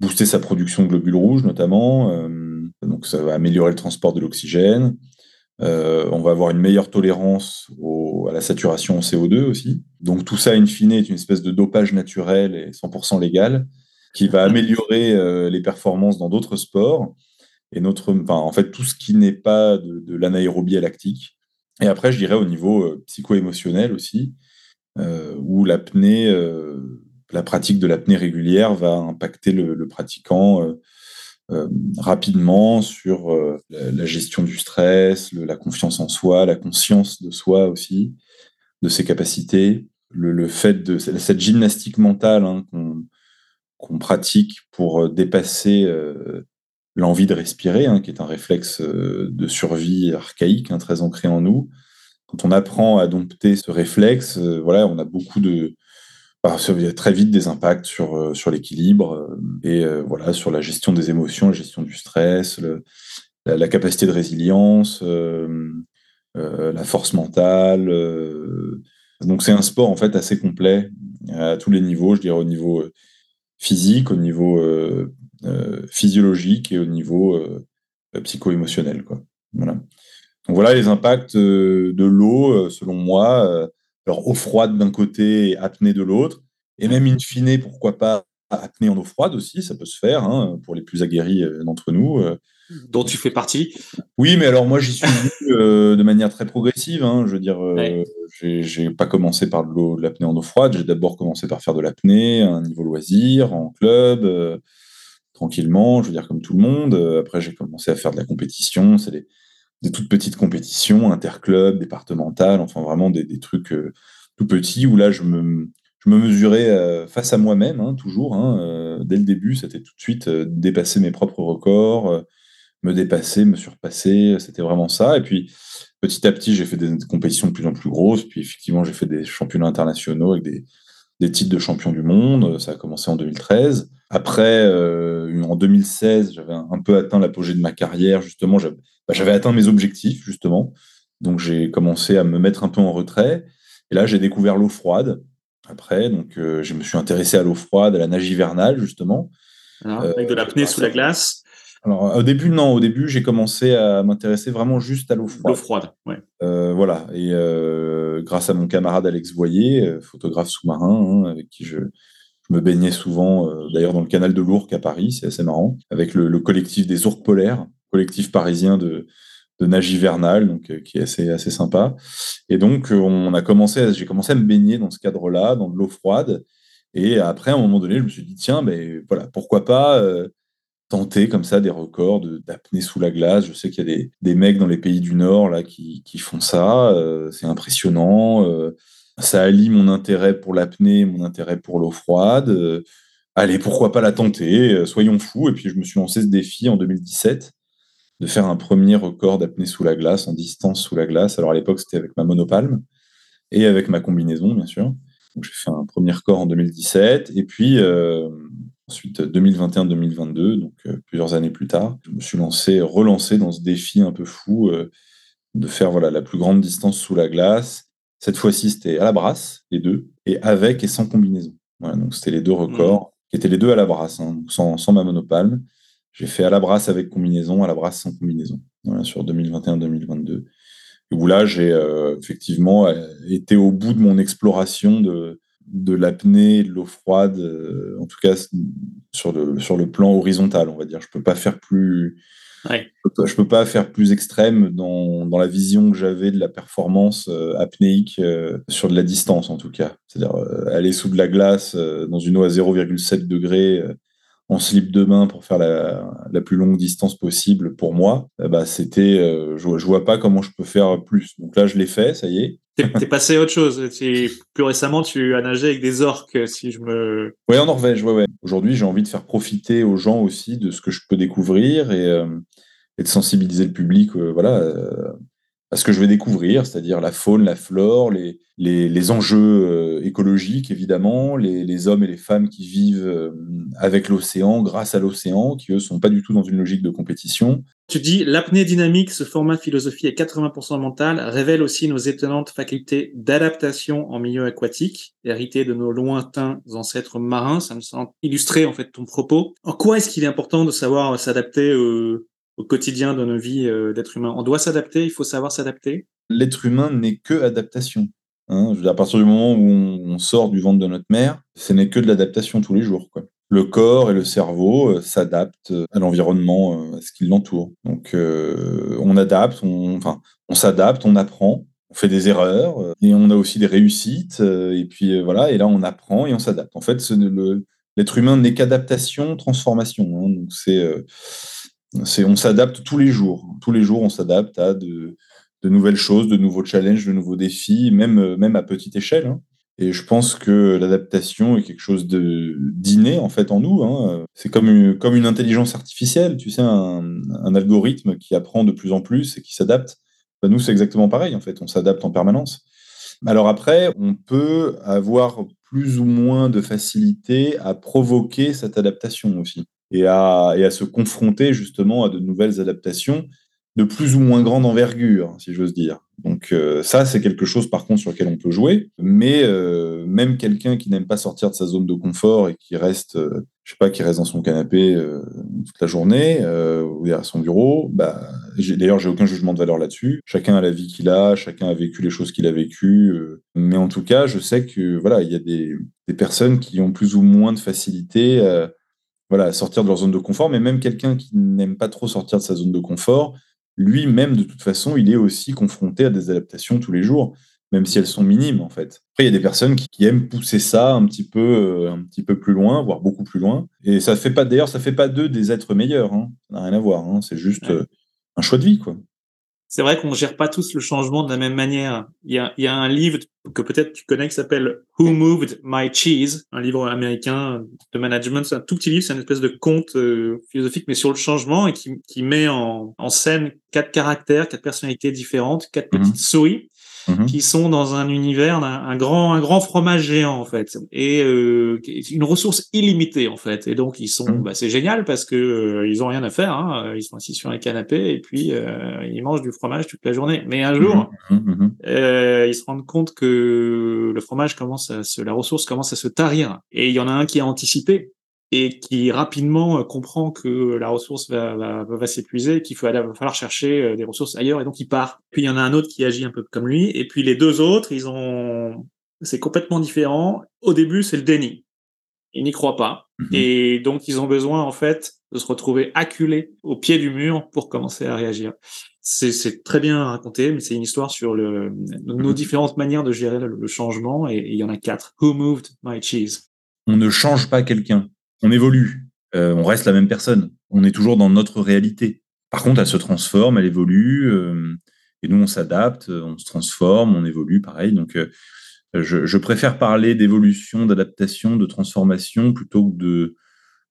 booster sa production de globules rouges notamment, euh, donc ça va améliorer le transport de l'oxygène. on va avoir une meilleure tolérance à la saturation en CO2 aussi. Donc tout ça, in fine, est une espèce de dopage naturel et 100% légal qui va améliorer les performances dans d'autres sports et notre, en fait tout ce qui n'est pas de, de l'anaérobie lactique. Et après, je dirais au niveau psycho-émotionnel aussi, où l'apnée, euh, la pratique de l'apnée régulière va impacter le, pratiquant euh, rapidement sur la, gestion du stress, la confiance en soi, la conscience de soi aussi, de ses capacités, le, fait de cette gymnastique mentale hein, qu'on pratique pour dépasser l'envie de respirer, hein, qui est un réflexe de survie archaïque, hein, très ancré en nous, quand on apprend à dompter ce réflexe, euh, voilà, on a beaucoup de, bah, a très vite des impacts sur, euh, sur l'équilibre euh, et voilà, sur la gestion des émotions, la gestion du stress, la, capacité de résilience, la force mentale. donc c'est un sport en fait assez complet à tous les niveaux, je dirais au niveau physique, au niveau physiologique et au niveau psycho-émotionnel. Quoi. Voilà. Donc voilà les impacts euh, de l'eau, euh, selon moi. Euh, alors, eau froide d'un côté et apnée de l'autre. Et même in fine, pourquoi pas apnée en eau froide aussi, ça peut se faire hein, pour les plus aguerrip d'entre nous. Dont tu fais partie Oui, mais alors moi j'y suis venu de manière très progressive. Hein, je veux dire, j'ai pas commencé par de l'apnée en eau froide. J'ai d'abord commencé par faire de l'apnée à un niveau loisir, en club. tranquillement, je veux dire comme tout le monde. Après, j'ai commencé à faire de la compétition. C'est des, toutes petites compétitions, interclubs, départementales, enfin vraiment des, trucs tout petits où là, je me, mesurais face à moi-même, hein, toujours. Hein, dès le début, c'était tout de suite dépasser mes propres records, me dépasser, me surpasser. C'était vraiment ça. Et puis, petit à petit, j'ai fait des compétitions de plus en plus grosses. Puis, effectivement, j'ai fait des championnats internationaux avec des, titres de champion du monde. Ça a commencé en 2013. Après, euh, en 2016, j'avais un peu atteint l'apogée de ma carrière. Justement, bah, j'avais atteint mes objectifs, justement. Donc, j'ai commencé à me mettre un peu en retrait. Et là, j'ai découvert l'eau froide. Après, donc, euh, je me suis intéressé à l'eau froide, à la nage hivernale, justement. avec de l'apnée sous la glace alors, au début, non. Au début, j'ai commencé à m'intéresser vraiment juste à l'eau froide. L'eau froide, ouais. Euh, voilà. Et euh, grâce à mon camarade Alex Voyer, euh, photographe sous-marin, hein, avec qui je, me baignais souvent, d'ailleurs dans le canal de l'Ourcq à Paris, c'est assez marrant, avec le, collectif des Ourques polaires, collectif parisien de, nage hivernale, donc qui est assez, assez sympa. Et donc, on a commencé, j'ai commencé à me baigner dans ce cadre-là, dans de l'eau froide. Et après, à un moment donné, je me suis dit, tiens, mais voilà, pourquoi pas tenter comme ça des records d'apnée sous la glace. Je sais qu'il y a des, des, mecs dans les pays du Nord là qui, qui font ça. Euh, c'est impressionnant. Euh, ça allie mon intérêt pour l'apnée, mon intérêt pour l'eau froide. Euh, allez, pourquoi pas la tenter? Soyons fous. Et puis je me suis lancé ce défi en 2017 de faire un premier record d'apnée sous la glace, en distance sous la glace. Alors à l'époque, c'était avec ma monopalme et avec ma combinaison, bien sûr. J'ai fait un premier record en 2017. Et puis Ensuite, 2021-2022, donc euh, plusieurs années plus tard, je me suis lancé, relancé dans ce défi un peu fou euh, de faire voilà, la plus grande distance sous la glace. Cette fois-ci, c'était à la brasse, les deux, et avec et sans combinaison. Voilà, donc c'était les deux records, mmh. qui étaient les deux à la brasse, hein, sans, sans, ma monopalme. J'ai fait à la brasse avec combinaison, à la brasse sans combinaison, voilà, sur 2021-2022. Où là, j'ai euh, effectivement été au bout de mon exploration de, de l'apnée, de l'eau froide, euh, en tout cas sur le, sur le plan horizontal, on va dire. Je peux pas faire plus, je, peux pas, faire plus extrême dans, dans la vision que j'avais de la performance euh, apnéique euh, sur de la distance, en tout cas. C'est-à-dire aller sous de la glace dans une eau à 0,7 degrés en slip de main pour faire la, la, plus longue distance possible pour moi, bah c'était, je, je vois pas comment je peux faire plus. Donc là, je l'ai fait, ça y est. T'es passé à autre chose. Plus récemment, tu as nagé avec des orques, si je me. Oui, en Norvège, ouais, ouais. Aujourd'hui, j'ai envie de faire profiter aux gens aussi de ce que je peux découvrir et, euh, de sensibiliser le public, euh, voilà, euh, à ce que je vais découvrir, c'est-à-dire la faune, la flore, les, les, les enjeux écologiques, évidemment, les, les, hommes et les femmes qui vivent avec l'océan, grâce à l'océan, qui eux sont pas du tout dans une logique de compétition, tu dis l'apnée dynamique, ce format philosophie est 80% mental, révèle aussi nos étonnantes facultés d'adaptation en milieu aquatique, héritées de nos lointains ancêtres marins. Ça me semble illustrer en fait ton propos. En quoi est-ce qu'il est important de savoir s'adapter au quotidien de nos vies euh, d'être humain On doit s'adapter, il faut savoir s'adapter. L'être humain n'est que adaptation. Hein. à partir du moment où on, sort du ventre de notre mère, ce n'est que de l'adaptation tous les jours. Quoi le corps et le cerveau euh, s'adaptent euh, à l'environnement, euh, à ce qui l'entoure. Donc, on adapte, s'adapte, on apprend, on fait des erreurs et on a aussi des réussites. et puis voilà, et là, on apprend et on s'adapte. En fait, l'être humain n'est qu'adaptation, transformation. Hein. donc, on s'adapte tous les jours. Tous les jours, on s'adapte à de, nouvelles choses, de nouveaux challenges, de nouveaux défis, même, même à petite échelle. Hein. Et je pense que l'adaptation est quelque chose de d'inné en fait en nous. Hein. C'est comme une, comme une intelligence artificielle, tu sais, un, un, algorithme qui apprend de plus en plus et qui s'adapte. Ben, nous, c'est exactement pareil en fait. On s'adapte en permanence. Alors après, on peut avoir plus ou moins de facilité à provoquer cette adaptation aussi et à, et à se confronter justement à de nouvelles adaptations de plus ou moins grande envergure, si j'ose dire. Donc euh, ça, c'est quelque chose par contre sur lequel on peut jouer. Mais euh, même quelqu'un qui n'aime pas sortir de sa zone de confort et qui reste, euh, je sais pas, qui reste dans son canapé toute la journée ou à son bureau, bah, d'ailleurs, j'ai aucun jugement de valeur là-dessus. Chacun a la vie qu'il a, chacun a vécu les choses qu'il a vécues. mais en tout cas, je sais que voilà, il y a des, des, personnes qui ont plus ou moins de facilité. voilà, à sortir de leur zone de confort, mais même quelqu'un qui n'aime pas trop sortir de sa zone de confort, lui-même, de toute façon, il est aussi confronté à des adaptations tous les jours. même si elles sont minimes en fait. Après, il y a des personnes qui, aiment pousser ça un petit peu, euh, un petit peu plus loin, voire beaucoup plus loin. Et ça fait pas, d'ailleurs, ça fait pas d'eux des êtres meilleurs. Hein. Ça n'a rien à voir. Hein. C'est juste euh, un choix de vie, quoi c'est vrai qu'on gère pas tous le changement de la même manière. Il y a, il y a un livre que peut-être tu connais qui s'appelle Who Moved My Cheese, un livre américain de management. C'est un tout petit livre, c'est une espèce de conte euh, philosophique, mais sur le changement et qui, qui met en, en scène quatre caractères, quatre personnalités différentes, quatre mhm. petites souris Mhm. qui sont dans un univers un, grand un grand fromage géant en fait. Et euh, une ressource illimitée en fait. Et donc ils sont mhm. bah, c'est génial parce que euh, ils ont rien à faire hein. ils sont assis sur un canapé et puis euh, ils mangent du fromage toute la journée. Mais un jour euh, ils se rendent compte que le fromage commence à se la ressource commence à se tarir. Et il y en a un qui a anticipé et qui rapidement euh, comprend que la ressource va, va, va s'épuiser, qu'il va falloir chercher euh, des ressources ailleurs, et donc il part. Puis il y en a un autre qui agit un peu comme lui, et puis les deux autres, ils ont, c'est complètement différent. Au début, c'est le déni. Ils n'y croient pas, mhm. et donc ils ont besoin en fait de se retrouver acculés au pied du mur pour commencer à réagir. C'est très bien raconté, mais c'est une histoire sur le, nos mhm. différentes manières de gérer le, changement, et, et il y en a quatre. Who moved my cheese? On ne change pas quelqu'un on évolue, euh, on reste la même personne, on est toujours dans notre réalité. Par contre, elle se transforme, elle évolue, euh, et nous, on s'adapte, on se transforme, on évolue, pareil. Donc, euh, je, préfère parler d'évolution, d'adaptation, de transformation plutôt que de,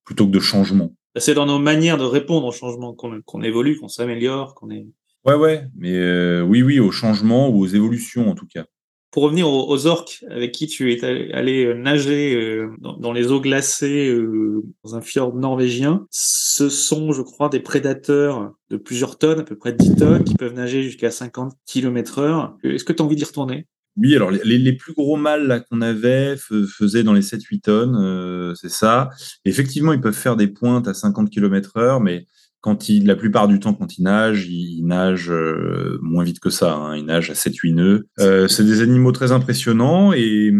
plutôt que de changement. C'est dans nos manières de répondre au changement qu'on évolue, qu'on s'améliore, qu'on est. Ouais, ouais, mais oui, oui, au changement ou aux évolutions en tout cas pour revenir aux, orques avec qui tu es allé euh, nager euh, dans, les eaux glacées euh, dans un fjord norvégien, ce sont, je crois, des prédateurs de plusieurs tonnes, à peu près 10 tonnes, qui peuvent nager jusqu'à 50 km heure. Est-ce que tu as envie d'y retourner? Oui, alors les, plus gros mâles qu'on avait faisaient dans les 7-8 tonnes, c'est ça. Effectivement, ils peuvent faire des pointes à 50 km heure, mais quand il, la plupart du temps, quand il nage, il, nage euh, moins vite que ça. Hein. Il nage à 7-8 nœuds. Euh, c'est des animaux très impressionnants et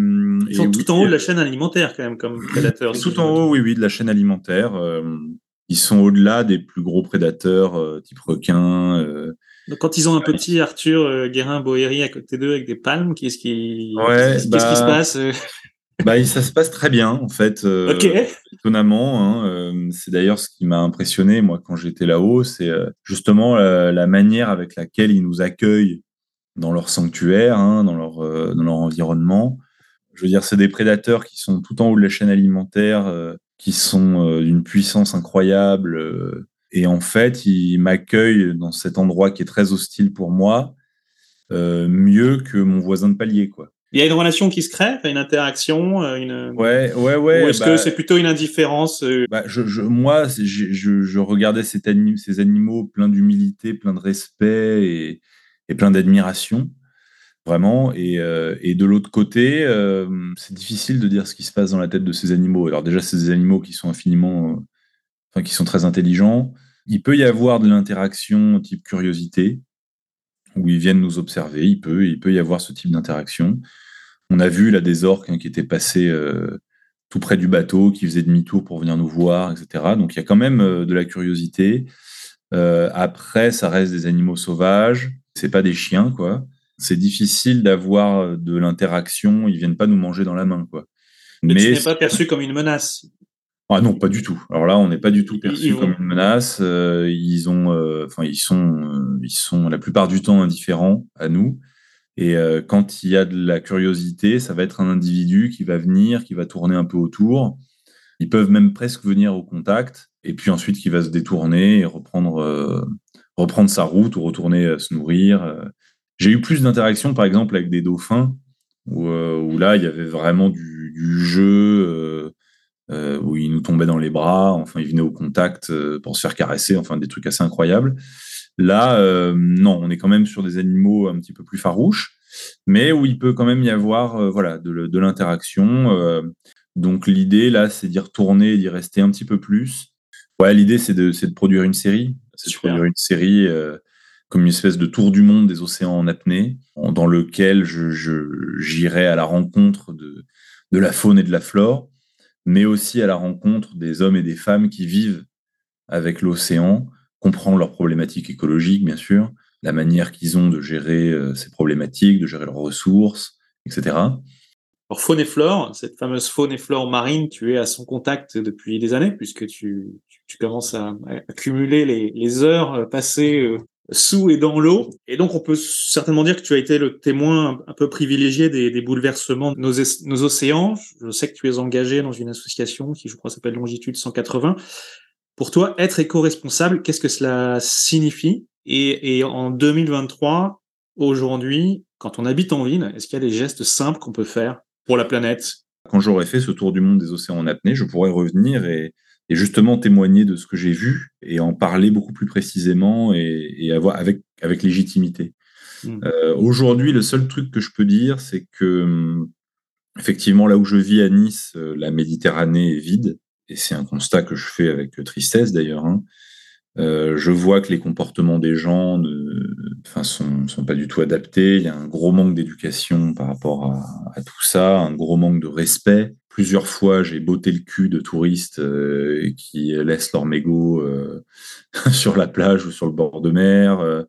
ils sont tout en haut de la chaîne alimentaire quand même comme prédateurs. Tout en haut, oui, oui, de la chaîne alimentaire. Euh, ils sont au-delà des plus gros prédateurs type requin. Donc quand ils ont un petit Arthur Guérin Boéry à côté d'eux avec des palmes, qu'est-ce qui, ouais, qu'est-ce, qui se bah, passe bah, ça se passe très bien, en fait. Euh, étonnamment. Hein, euh, c'est d'ailleurs ce qui m'a impressionné, moi, quand j'étais là-haut. C'est euh, justement la, manière avec laquelle ils nous accueillent dans leur sanctuaire, hein, dans, leur, dans leur environnement. Je veux dire, c'est des prédateurs qui sont tout en haut de la chaîne alimentaire, qui sont d'une puissance incroyable. et en fait, ils m'accueillent dans cet endroit qui est très hostile pour moi, mieux que mon voisin de palier, quoi. Il y a une relation qui se crée, une interaction, euh, une. Ouais, ouais, ouais. Ou est-ce que bah, c'est plutôt une indifférence euh? bah, je, je, Moi, je, je, regardais cet anim, ces animaux pleins d'humilité, pleins de respect et, et plein d'admiration, vraiment. Et, euh, et de l'autre côté, c'est difficile de dire ce qui se passe dans la tête de ces animaux. Alors déjà, c'est des animaux qui sont infiniment, enfin, qui sont très intelligents. Il peut y avoir de l'interaction type curiosité où ils viennent nous observer. Il peut, il peut y avoir ce type d'interaction. On a vu là des orques hein, qui étaient passés euh, tout près du bateau, qui faisaient demi-tour pour venir nous voir, etc. Donc il y a quand même euh, de la curiosité. Euh, après, ça reste des animaux sauvages. C'est pas des chiens, quoi. C'est difficile d'avoir de l'interaction. Ils viennent pas nous manger dans la main, quoi. Mais, Mais ce n'est pas perçu comme une menace. Ah non, pas du tout. Alors là, on n'est pas du tout perçu comme une menace. Euh, ils ont, euh, enfin, ils sont, euh, ils sont la plupart du temps indifférents à nous. Et quand il y a de la curiosité, ça va être un individu qui va venir, qui va tourner un peu autour. Ils peuvent même presque venir au contact, et puis ensuite qui va se détourner et reprendre, reprendre sa route ou retourner se nourrir. J'ai eu plus d'interactions, par exemple, avec des dauphins, où, où, là, il y avait vraiment du, du jeu euh, où il nous tombait dans les bras, enfin il venait au contact euh, pour se faire caresser, enfin des trucs assez incroyables. Là, euh, non, on est quand même sur des animaux un petit peu plus farouches, mais où il peut quand même y avoir voilà de, de l'interaction. donc l'idée là, c'est d'y retourner et d'y rester un petit peu plus. Ouais, l'idée c'est de, de produire une série, c'est de produire une série comme une espèce de tour du monde des océans en apnée, dans lequel je j'irai à la rencontre de, de la faune et de la flore mais aussi à la rencontre des hommes et des femmes qui vivent avec l'océan, comprendre leurs problématiques écologiques, bien sûr, la manière qu'ils ont de gérer ces problématiques, de gérer leurs ressources, etc. Alors, faune et flore, cette fameuse faune et flore marine, tu es à son contact depuis des années, puisque tu, commences à, accumuler les, les, heures passées sous et dans l'eau. Et donc, on peut certainement dire que tu as été le témoin un peu privilégié des, bouleversements de nos, océans. Je sais que tu es engagé dans une association qui, je crois, s'appelle Longitude 180. Pour toi, être éco-responsable, qu'est-ce que cela signifie? Et, en 2023, aujourd'hui, quand on habite en ville, est-ce qu'il y a des gestes simples qu'on peut faire pour la planète? Quand j'aurai fait ce tour du monde des océans en apnée, je pourrais revenir et, et justement témoigner de ce que j'ai vu et en parler beaucoup plus précisément et, et avoir avec avec légitimité. Mmh. Euh, Aujourd'hui, le seul truc que je peux dire, c'est que hum, effectivement là où je vis à Nice, euh, la Méditerranée est vide et c'est un constat que je fais avec tristesse d'ailleurs. Hein. Euh, je vois que les comportements des gens ne enfin, sont, sont pas du tout adaptés. Il y a un gros manque d'éducation par rapport à, à, tout ça, un gros manque de respect. Plusieurs fois, j'ai botté le cul de touristes euh, qui laissent leur mégot euh, sur la plage ou sur le bord de mer, euh,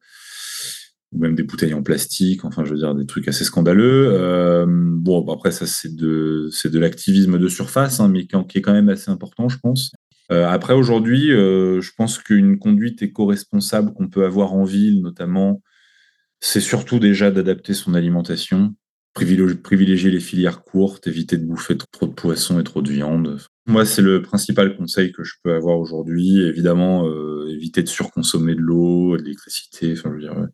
ou même des bouteilles en plastique. Enfin, je veux dire, des trucs assez scandaleux. Bon, après, ça, c'est de, l'activisme de surface, hein, mais qui, est quand même assez important, je pense. Après, aujourd'hui, je pense qu'une conduite éco-responsable qu'on peut avoir en ville, notamment, c'est surtout déjà d'adapter son alimentation privilégier les filières courtes, éviter de bouffer trop de poissons et trop de viande. Moi, c'est le principal conseil que je peux avoir aujourd'hui. Évidemment, euh, éviter de surconsommer de l'eau, de l'électricité. Enfin, je veux dire,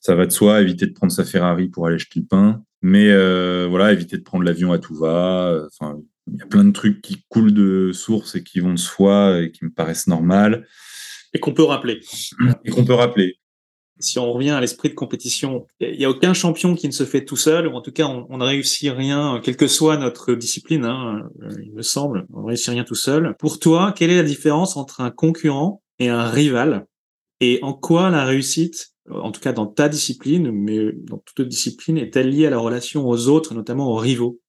ça va de soi. Éviter de prendre sa Ferrari pour aller acheter le pain. Mais euh, voilà, éviter de prendre l'avion à tout va. Enfin, il y a plein de trucs qui coulent de source et qui vont de soi et qui me paraissent normales. Et qu'on peut rappeler. Et qu'on peut rappeler si on revient à l'esprit de compétition, il n'y a aucun champion qui ne se fait tout seul, ou en tout cas, on, ne réussit rien, quelle que soit notre discipline, hein, il me semble, on ne réussit rien tout seul. Pour toi, quelle est la différence entre un concurrent et un rival? Et en quoi la réussite, en tout cas dans ta discipline, mais dans toute discipline, est-elle liée à la relation aux autres, notamment aux rivaux?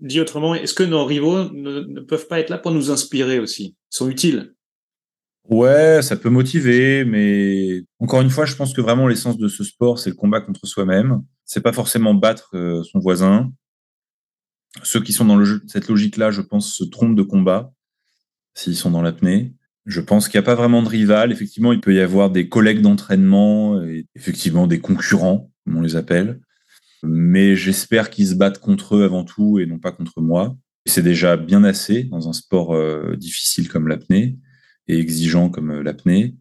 Dit autrement, est-ce que nos rivaux ne, ne peuvent pas être là pour nous inspirer aussi? Ils sont utiles Ouais, ça peut motiver, mais encore une fois, je pense que vraiment l'essence de ce sport, c'est le combat contre soi-même. C'est pas forcément battre euh, son voisin. Ceux qui sont dans cette logique-là, je pense, se trompent de combat s'ils sont dans l'apnée. Je pense qu'il n'y a pas vraiment de rival. Effectivement, il peut y avoir des collègues d'entraînement et effectivement des concurrents, comme on les appelle. Mais j'espère qu'ils se battent contre eux avant tout et non pas contre moi. C'est déjà bien assez dans un sport euh, difficile comme l'apnée et exigeant comme euh, l'apnée.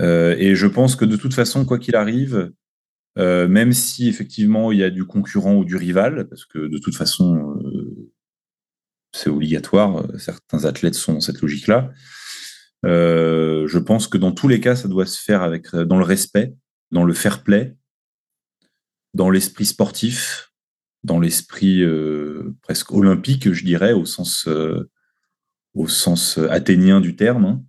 Euh, et je pense que de toute façon, quoi qu'il arrive, euh, même si effectivement il y a du concurrent ou du rival, parce que de toute façon c'est obligatoire, certains athlètes sont dans cette logique-là. Je pense que dans tous les cas, ça doit se faire avec dans le respect, dans le fair play, dans l'esprit sportif, dans l'esprit presque olympique, je dirais, au sens au sens athénien du terme. Hein.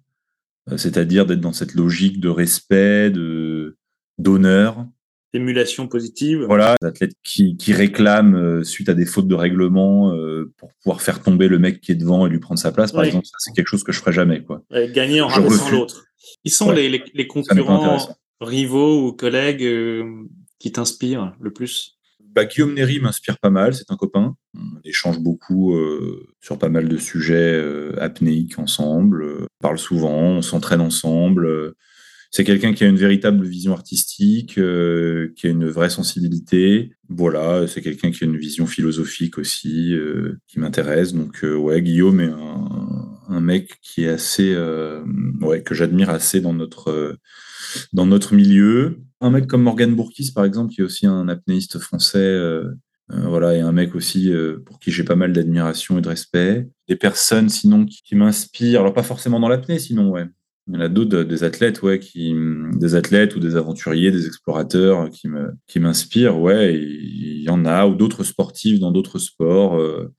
Euh, c'est-à-dire d'être dans cette logique de respect, de d'honneur. Émulation positive. Voilà, athlètes qui, qui réclament euh, suite à des fautes de règlement euh, pour pouvoir faire tomber le mec qui est devant et lui prendre sa place, par oui. exemple, ça, c'est quelque chose que je ferais jamais. Quoi. Gagner en rabaissant l'autre. Ils sont ouais. les, les, les, concurrents, rivaux ou collègues euh, qui t'inspirent le plus bah, Guillaume Néry m'inspire pas mal, c'est un copain. On échange beaucoup euh, sur pas mal de sujets euh, apnéiques ensemble, euh, on parle souvent, on s'entraîne ensemble. C'est quelqu'un qui a une véritable vision artistique, euh, qui a une vraie sensibilité. Voilà, c'est quelqu'un qui a une vision philosophique aussi, euh, qui m'intéresse. Donc, euh, ouais, Guillaume est un, un, mec qui est assez, ouais, que j'admire assez dans notre, dans notre milieu. Un mec comme Morgan Bourkis, par exemple, qui est aussi un apnéiste français. voilà, et un mec aussi pour qui j'ai pas mal d'admiration et de respect. Des personnes, sinon, qui, m'inspirent, alors pas forcément dans l'apnée, sinon, ouais, il y en a d'autres, des athlètes, ouais, qui, des athlètes ou des aventuriers, des explorateurs qui me, qui m'inspirent, ouais. Il y en a ou d'autres sportifs dans d'autres sports. Euh,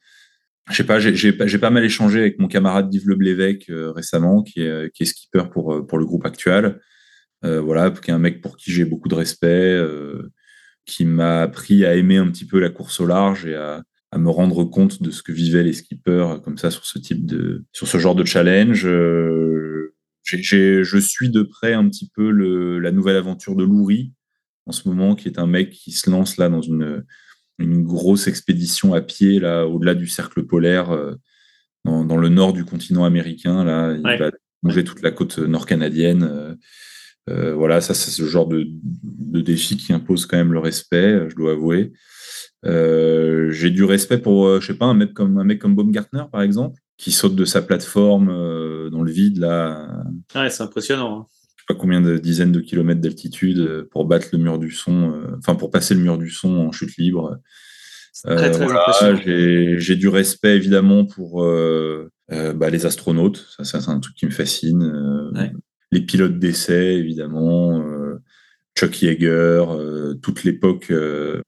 je sais pas, j'ai, j'ai pas mal échangé avec mon camarade Yves Leblévesque euh, récemment, qui est, qui est skipper pour, euh, pour le groupe actuel. Euh, voilà, qui est un mec pour qui j'ai beaucoup de respect, euh, qui m'a appris à aimer un petit peu la course au large et à, à me rendre compte de ce que vivaient les skippers comme ça sur ce type de, sur ce genre de challenge. Euh, je suis de près un petit peu le, la nouvelle aventure de Loury, en ce moment, qui est un mec qui se lance là dans une, une grosse expédition à pied là au-delà du cercle polaire euh, dans, dans, le nord du continent américain. Là, il va manger toute la côte nord-canadienne. Euh, euh, voilà, ça c'est ce genre de, de, défi qui impose quand même le respect, je dois avouer. Euh, j'ai du respect pour, je sais pas, un mec comme un mec comme Baumgartner par exemple, qui saute de sa plateforme dans le vide là. Ouais, c'est impressionnant. Hein pas combien de dizaines de kilomètres d'altitude euh, pour battre le mur du son, euh, enfin pour passer le mur du son en chute libre. Très, très euh, J'ai du respect évidemment pour bah, les astronautes, ça, ça c'est un truc qui me fascine. Les pilotes d'essai évidemment, Chuck Yeager, toute l'époque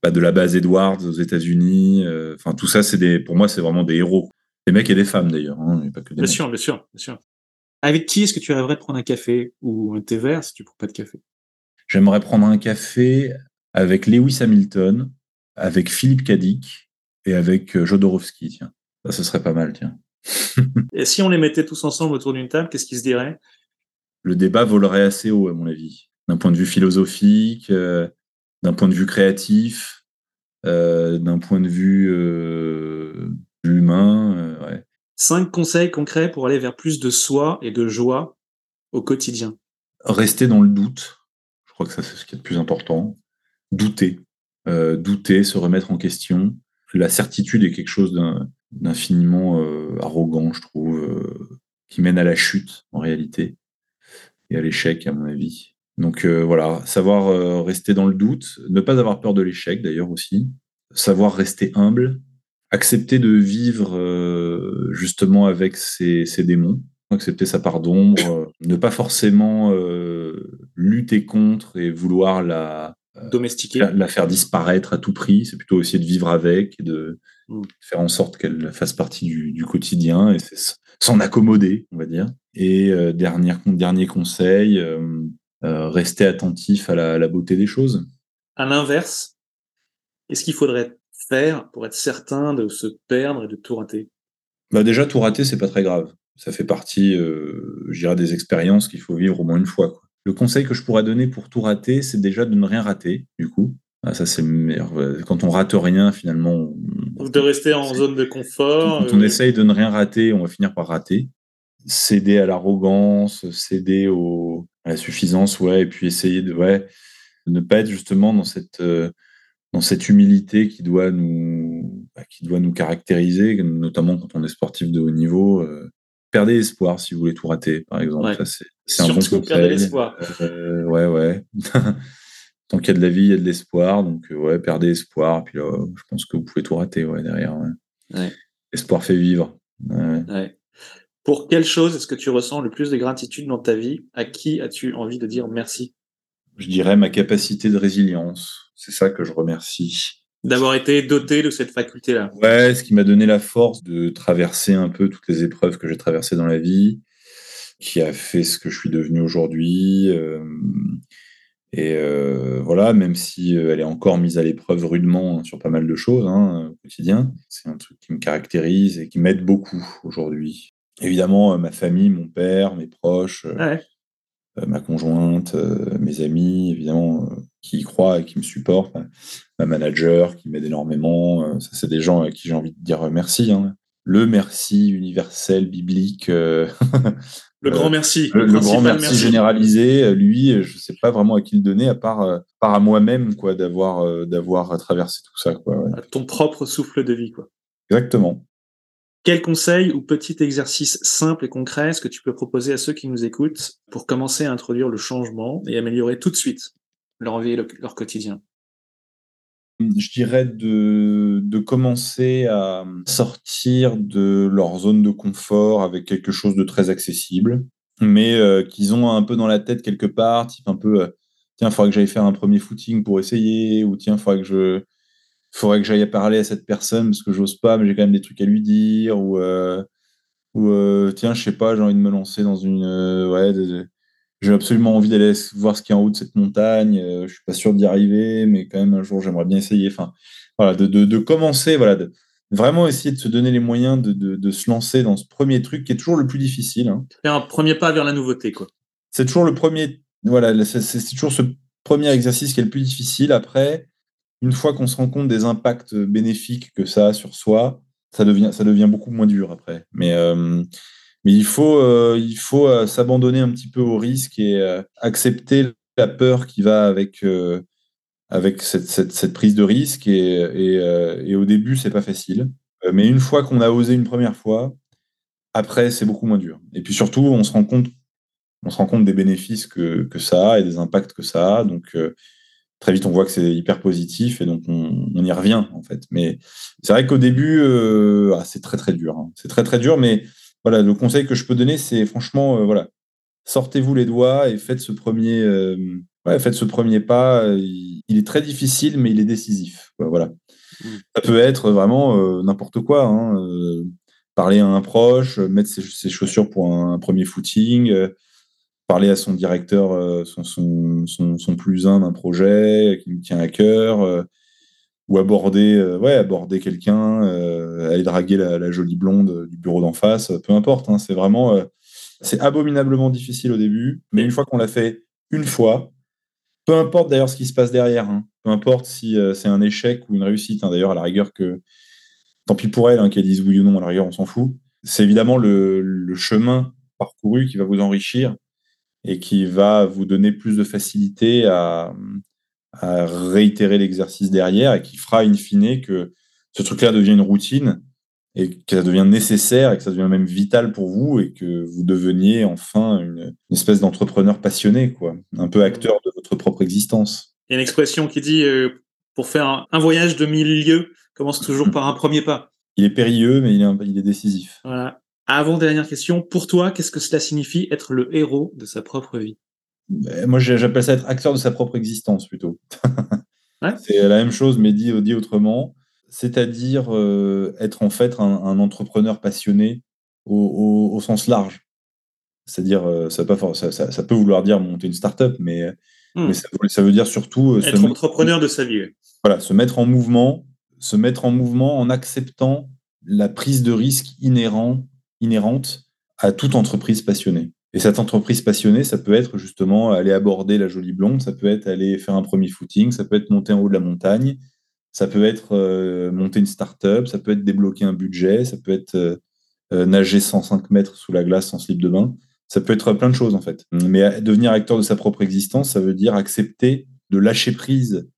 bah, de la base Edwards aux États-Unis. Enfin tout ça, c'est des, pour moi, c'est vraiment des héros. Des mecs et des femmes d'ailleurs, hein, pas que des bien sûr, bien sûr, bien sûr. Avec qui est-ce que tu rêverais de prendre un café ou un thé vert si tu ne prends pas de café? J'aimerais prendre un café avec Lewis Hamilton, avec Philippe Kadik et avec euh, Jodorowsky. Tiens, ça, ce serait pas mal, tiens. et si on les mettait tous ensemble autour d'une table, qu'est-ce qui se dirait Le débat volerait assez haut, à mon avis, d'un point de vue philosophique, euh, d'un point de vue créatif, euh, d'un point de vue humain. Ouais. Cinq conseils concrets pour aller vers plus de soi et de joie au quotidien. Rester dans le doute. Je crois que ça, c'est ce qui est le plus important. Douter. Euh, douter, se remettre en question. La certitude est quelque chose d'infiniment euh, arrogant, je trouve, euh, qui mène à la chute, en réalité, et à l'échec, à mon avis. Donc voilà, savoir rester dans le doute, ne pas avoir peur de l'échec, d'ailleurs aussi. Savoir rester humble, accepter de vivre euh, justement avec ses, démons, accepter sa part d'ombre, euh, ne pas forcément euh, lutter contre et vouloir la domestiquer, la, faire disparaître à tout prix. C'est plutôt essayer de vivre avec et de. Faire en sorte qu'elle fasse partie du, quotidien et s'en accommoder, on va dire. Et dernier, dernier conseil, rester attentif à la, la beauté des choses. À l'inverse, est-ce qu'il faudrait faire pour être certain de se perdre et de tout rater? Bah Déjà, tout rater, c'est pas très grave. Ça fait partie, euh, je dirais, des expériences qu'il faut vivre au moins une fois. Quoi. Le conseil que je pourrais donner pour tout rater, c'est déjà de ne rien rater, du coup. Ah, ça, c'est quand on rate rien, finalement. de rester en zone de confort. Quand on euh, essaye de ne rien rater, on va finir par rater. Céder à l'arrogance, céder au, à la suffisance, ouais, et puis essayer de, ouais, ne pas être justement dans cette. Euh, dans cette humilité qui doit nous, bah, qui doit nous caractériser, notamment quand on est sportif de haut niveau. Euh, perdez espoir si vous voulez tout rater, par exemple. C'est un bon conseil. l'espoir. Euh, ouais, ouais. Tant qu'il y a de la vie, il y a de l'espoir. Donc, euh, ouais, perdez espoir. Puis là, je pense que vous pouvez tout rater ouais, derrière. Ouais. Espoir fait vivre. Pour quelle chose est-ce que tu ressens le plus de gratitude dans ta vie? À qui as-tu envie de dire merci? Je dirais ma capacité de résilience c'est ça que je remercie. D'avoir été doté de cette faculté-là. Ouais, ce qui m'a donné la force de traverser un peu toutes les épreuves que j'ai traversées dans la vie, qui a fait ce que je suis devenu aujourd'hui. Euh, et euh, voilà, même si euh, elle est encore mise à l'épreuve rudement sur pas mal de choses hein, au quotidien, c'est un truc qui me caractérise et qui m'aide beaucoup aujourd'hui. Évidemment, ma famille, mon père, mes proches, ouais. Euh, ma conjointe, euh, mes amis, évidemment, euh, qui y croient et qui me supportent, ma manager qui m'aide énormément. ça, c'est des gens à qui j'ai envie de dire merci. Hein. Le merci universel, biblique. le grand merci. Le, grand merci, généralisé, lui, je ne sais pas vraiment à qui le donner, à part, part à moi-même, quoi, d'avoir, d'avoir traversé tout ça, quoi. ton propre souffle de vie, quoi. Exactement. Quel conseil ou petit exercice simple et concret est-ce que tu peux proposer à ceux qui nous écoutent pour commencer à introduire le changement et améliorer tout de suite leur vie et leur quotidien? Je dirais de, de, commencer à sortir de leur zone de confort avec quelque chose de très accessible, mais euh, qu'ils ont un peu dans la tête quelque part, type un peu, euh, tiens, il faudrait que j'aille faire un premier footing pour essayer, ou tiens, il faudrait que je, faudrait que j'aille parler à cette personne parce que j'ose pas, mais j'ai quand même des trucs à lui dire. Ou, euh, ou tiens, je sais pas, j'ai envie de me lancer dans une. Ouais, j'ai absolument envie d'aller voir ce qu'il y a en haut de cette montagne. je suis pas sûr d'y arriver, mais quand même un jour j'aimerais bien essayer. Enfin, voilà, de, de, de commencer, voilà, de vraiment essayer de se donner les moyens de, de, se lancer dans ce premier truc qui est toujours le plus difficile. Hein. un premier pas vers la nouveauté, quoi. C'est toujours le premier. Voilà, c'est toujours ce premier exercice qui est le plus difficile. Après, une fois qu'on se rend compte des impacts bénéfiques que ça a sur soi, ça devient, ça devient beaucoup moins dur après. Mais, euh, mais il faut, euh, il faut euh, s'abandonner un petit peu au risque et accepter la peur qui va avec, avec cette, cette, prise de risque. Et, et, au début, c'est pas facile. Mais une fois qu'on a osé une première fois, après, c'est beaucoup moins dur. Et puis surtout, on se rend compte, on se rend compte des bénéfices que, que ça a et des impacts que ça a. Donc, très vite on voit que c'est hyper positif et donc on, y revient en fait. Mais c'est vrai qu'au début, euh, ah, c'est très très dur. Hein. C'est très très dur, mais voilà, le conseil que je peux donner, c'est franchement, euh, voilà, sortez-vous les doigts et faites ce premier, euh, faites ce premier pas. Il, est très difficile, mais il est décisif. Voilà. Mmh. Ça peut être vraiment n'importe quoi. Hein, parler à un proche, mettre ses, chaussures pour un premier footing parler à son directeur, euh, son, son, son, plus un d'un projet qui me tient à cœur, euh, ou aborder, euh, ouais, aborder quelqu'un, aller draguer la, jolie blonde du bureau d'en face, peu importe. Hein, c'est vraiment, c'est abominablement difficile au début, mais une fois qu'on l'a fait une fois, peu importe d'ailleurs ce qui se passe derrière, hein, peu importe si c'est un échec ou une réussite. Hein, d'ailleurs, à la rigueur que, tant pis pour elle, qu'elle dise oui ou non, à la rigueur, on s'en fout. C'est évidemment le chemin parcouru qui va vous enrichir et qui va vous donner plus de facilité à, réitérer l'exercice derrière et qui fera in fine que ce truc-là devient une routine et que ça devient nécessaire et que ça devient même vital pour vous et que vous deveniez enfin une, espèce d'entrepreneur passionné, quoi, un peu acteur de votre propre existence. Il y a une expression qui dit euh, pour faire un, voyage de mille lieues, commence toujours par un premier pas. Il est périlleux, mais il est, il est décisif. Voilà. Avant-dernière question, pour toi, qu'est-ce que cela signifie être le héros de sa propre vie? Moi, j'appelle ça être acteur de sa propre existence plutôt. C'est la même chose, mais dit, dit autrement. C'est-à-dire euh, être en fait un, entrepreneur passionné au, sens large. C'est-à-dire, euh, ça, ça, peut vouloir dire monter une start-up, mais, hmm. ça, veut dire surtout. Euh, être entrepreneur de sa vie. Voilà, se mettre en mouvement, se mettre en mouvement en acceptant la prise de risque inhérente à toute entreprise passionnée. Et cette entreprise passionnée, ça peut être justement aller aborder la jolie blonde, ça peut être aller faire un premier footing, ça peut être monter en haut de la montagne, ça peut être euh, monter une start-up, ça peut être débloquer un budget, ça peut être euh, euh, nager 105 mètres sous la glace sans slip de bain. Ça peut être plein de choses en fait. Mais devenir acteur de sa propre existence, ça veut dire accepter de lâcher prise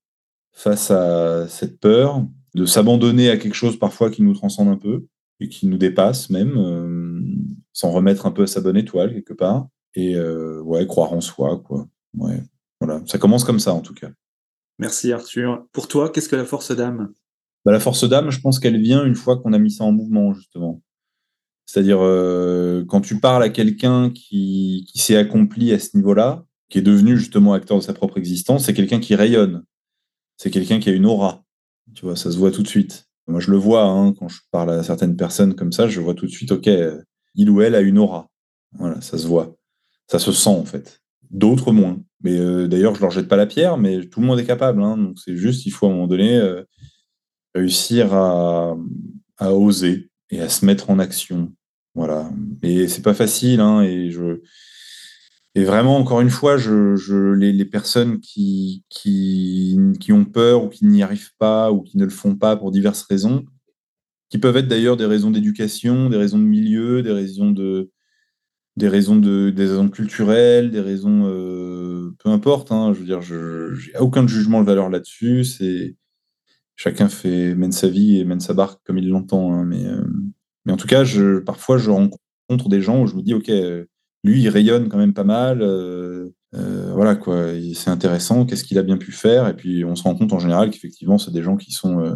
face à cette peur, de s'abandonner à quelque chose parfois qui nous transcende un peu, et qui nous dépasse même, s'en remettre un peu à sa bonne étoile quelque part, et euh, ouais, croire en soi, quoi. Ouais, voilà, ça commence comme ça en tout cas. Merci Arthur. Pour toi, qu'est-ce que la force d'âme? Bah, La force d'âme, je pense qu'elle vient une fois qu'on a mis ça en mouvement, justement. C'est-à-dire, euh, quand tu parles à quelqu'un qui, qui s'est accompli à ce niveau-là, qui est devenu justement acteur de sa propre existence, c'est quelqu'un qui rayonne. C'est quelqu'un qui a une aura. Tu vois, ça se voit tout de suite. Moi, je le vois hein, quand je parle à certaines personnes comme ça, je vois tout de suite, ok, il ou elle a une aura. Voilà, ça se voit. Ça se sent, en fait. D'autres moins. Mais euh, d'ailleurs, je leur jette pas la pierre, mais tout le monde est capable. Hein. donc, c'est juste, il faut à un moment donné euh, réussir à, oser et à se mettre en action. Voilà. Et c'est pas facile, hein, et je, et vraiment, encore une fois, je, les, personnes qui, qui, ont peur ou qui n'y arrivent pas ou qui ne le font pas pour diverses raisons, qui peuvent être d'ailleurs des raisons d'éducation, des raisons de milieu, des raisons de des raisons de des raisons culturelles, des raisons euh, peu importe. Hein, je veux dire, je n'ai aucun jugement de valeur là-dessus. C'est chacun fait mène sa vie et mène sa barque comme il l'entend. Hein, mais euh, mais en tout cas, je, parfois je rencontre des gens où je me dis ok lui, il rayonne quand même pas mal. Euh, euh, voilà quoi, c'est intéressant. Qu'est-ce qu'il a bien pu faire Et puis on se rend compte en général qu'effectivement, c'est des gens qui sont, euh,